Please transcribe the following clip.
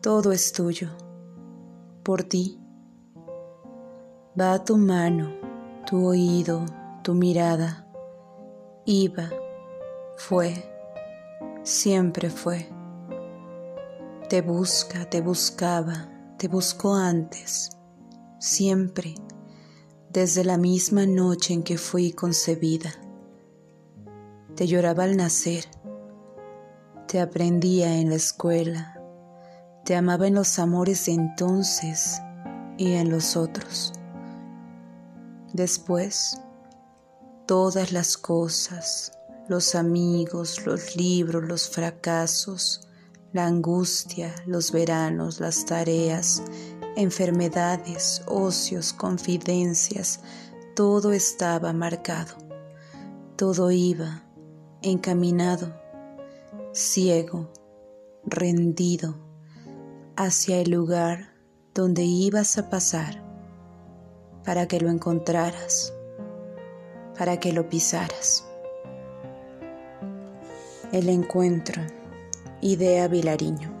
todo es tuyo, por ti. Va tu mano, tu oído, tu mirada, iba, fue, siempre fue. Te busca, te buscaba, te buscó antes, siempre, desde la misma noche en que fui concebida. Te lloraba al nacer, te aprendía en la escuela, te amaba en los amores de entonces y en los otros. Después, todas las cosas, los amigos, los libros, los fracasos, la angustia, los veranos, las tareas, enfermedades, ocios, confidencias, todo estaba marcado, todo iba encaminado, ciego, rendido hacia el lugar donde ibas a pasar para que lo encontraras, para que lo pisaras. El encuentro, idea Vilariño.